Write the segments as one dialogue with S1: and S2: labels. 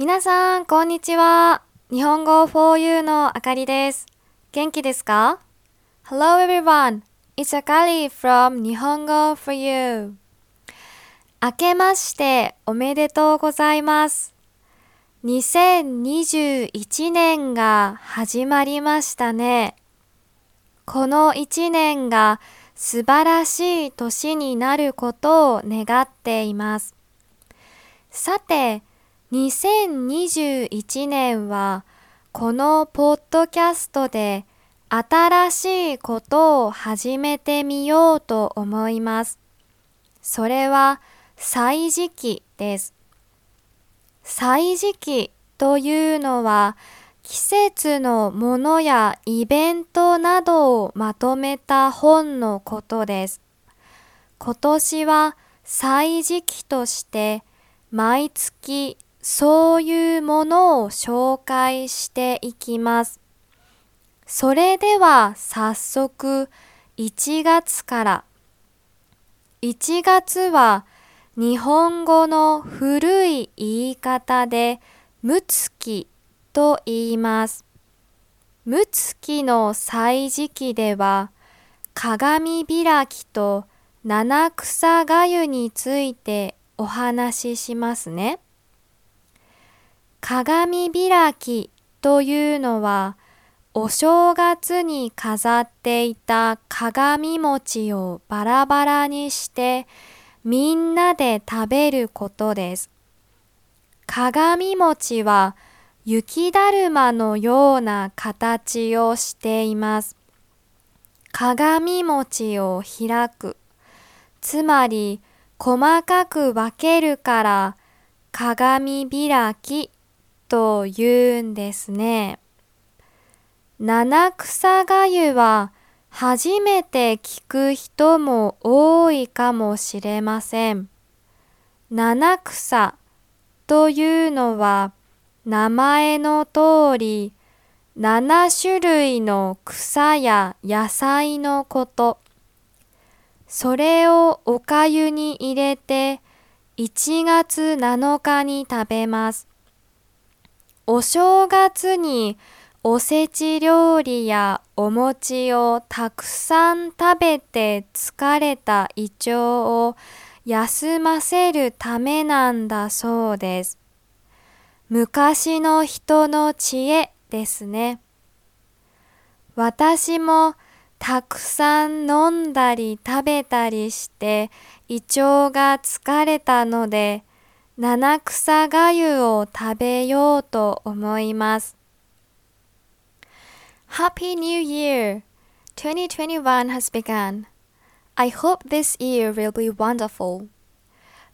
S1: 皆さん、こんにちは。日本語 4U のあかりです。元気ですか ?Hello everyone. It's Akari from 日本語 4U. 明けましておめでとうございます。2021年が始まりましたね。この1年が素晴らしい年になることを願っています。さて、2021年はこのポッドキャストで新しいことを始めてみようと思います。それは歳時期です。歳時期というのは季節のものやイベントなどをまとめた本のことです。今年は歳時期として毎月そういうものを紹介していきます。それでは早速1月から。1月は日本語の古い言い方でむつきと言います。むつきの歳時期では鏡開きと七草がゆについてお話ししますね。鏡開きというのはお正月に飾っていた鏡餅をバラバラにしてみんなで食べることです。鏡餅は雪だるまのような形をしています。鏡餅を開く。つまり細かく分けるから鏡開きと言うんですね。七草がゆは初めて聞く人も多いかもしれません。七草というのは名前の通り七種類の草や野菜のこと。それをおかゆに入れて1月7日に食べます。お正月におせち料理やお餅をたくさん食べて疲れた胃腸を休ませるためなんだそうです。昔の人の知恵ですね。私もたくさん飲んだり食べたりして胃腸が疲れたので七草がゆを食べようと思います。Happy New Year! 2021 has begun. I hope this year will be wonderful.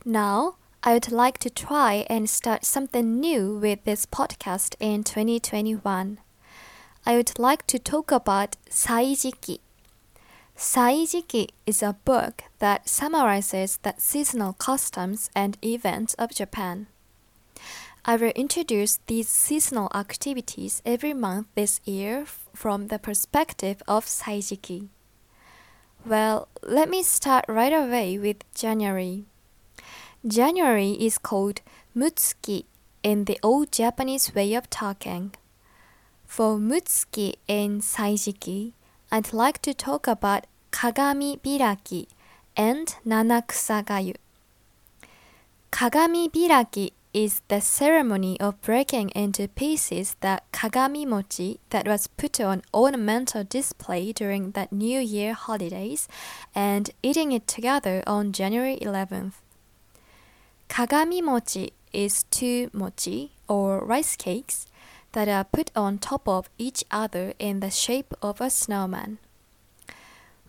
S1: Now, I would like to try and start something new with this podcast in 2021. I would like to talk about Saijiki. Saijiki is a book that summarizes the seasonal customs and events of Japan. I will introduce these seasonal activities every month this year from the perspective of Saijiki. Well, let me start right away with January. January is called Mutsuki in the old Japanese way of talking. For Mutsuki in Saijiki, I'd like to talk about Kagami Biraki and Nanakusa Gayu. Kagami Biraki is the ceremony of breaking into pieces the kagami mochi that was put on ornamental display during the New Year holidays and eating it together on January 11th. Kagami mochi is two mochi or rice cakes that are put on top of each other in the shape of a snowman.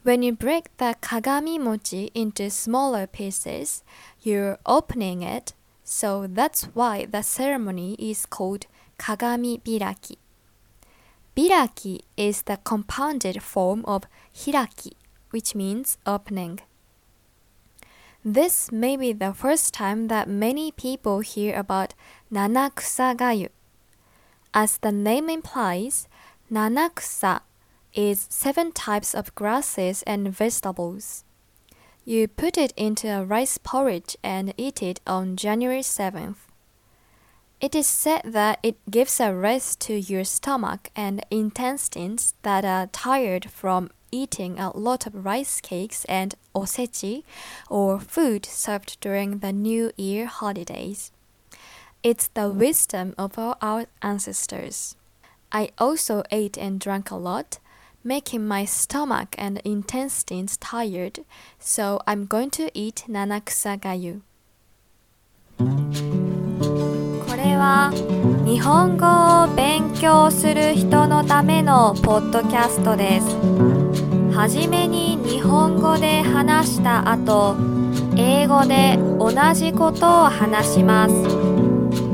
S1: When you break the kagami mochi into smaller pieces, you're opening it so that's why the ceremony is called Kagami Biraki. Biraki is the compounded form of Hiraki, which means opening. This may be the first time that many people hear about Nanakusa Gayu. As the name implies, Nanakusa is seven types of grasses and vegetables. You put it into a rice porridge and eat it on January 7th. It is said that it gives a rest to your stomach and intestines that are tired from eating a lot of rice cakes and osechi, or food served during the New Year holidays. It's the wisdom of all our ancestors. I also ate and drank a lot, making my stomach and intestines tired, so I'm going to eat nanakusa gayu. これは日本語を勉強する人のためのポッドキャストです。はじめに日本語で話した後英語で同じことを話します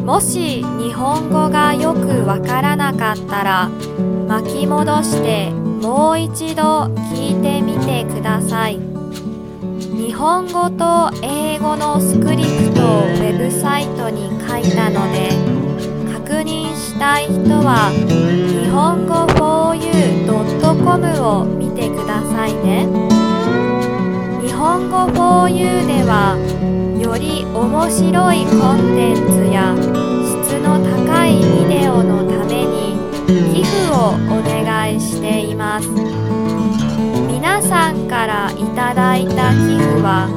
S1: もし日本語がよくわからなかったら巻き戻してもう一度聞いてみてください。日本語と英語のスクリプトをウェブサイトに書いたので確認したい人は日本語 4u.com を見てくださいね。本語 4u ではより面白いコンテンツや質の高いビデオのために寄付をお願いしています。皆さんからいただいた寄付は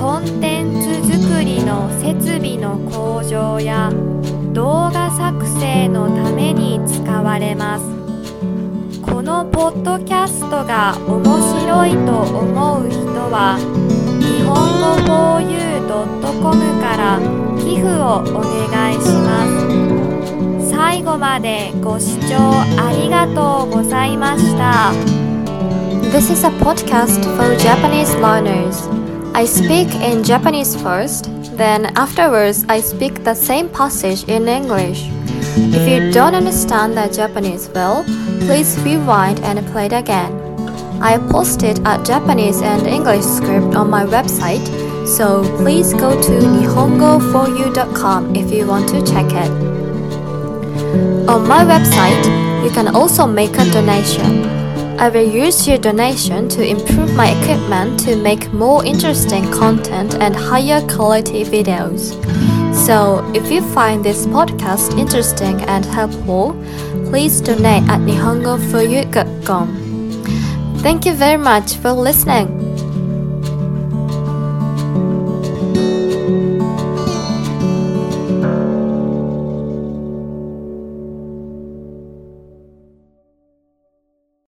S1: コンテンツ作りの設備の向上や動画作成のために使われます。のポッドキャストが面白いと思う人は日本語 4u.com から寄付をお願いします最後までご視聴ありがとうございました
S2: This is a podcast for Japanese learners. I speak in Japanese first Then afterwards, I speak the same passage in English. If you don't understand the Japanese well, please rewind and play it again. I posted a Japanese and English script on my website, so please go to nihongo4u.com if you want to check it. On my website, you can also make a donation. I will use your donation to improve my equipment to make more interesting content and higher quality videos. So, if you find this podcast interesting and helpful, please donate at nihongoforyou.com. Thank you very much for listening.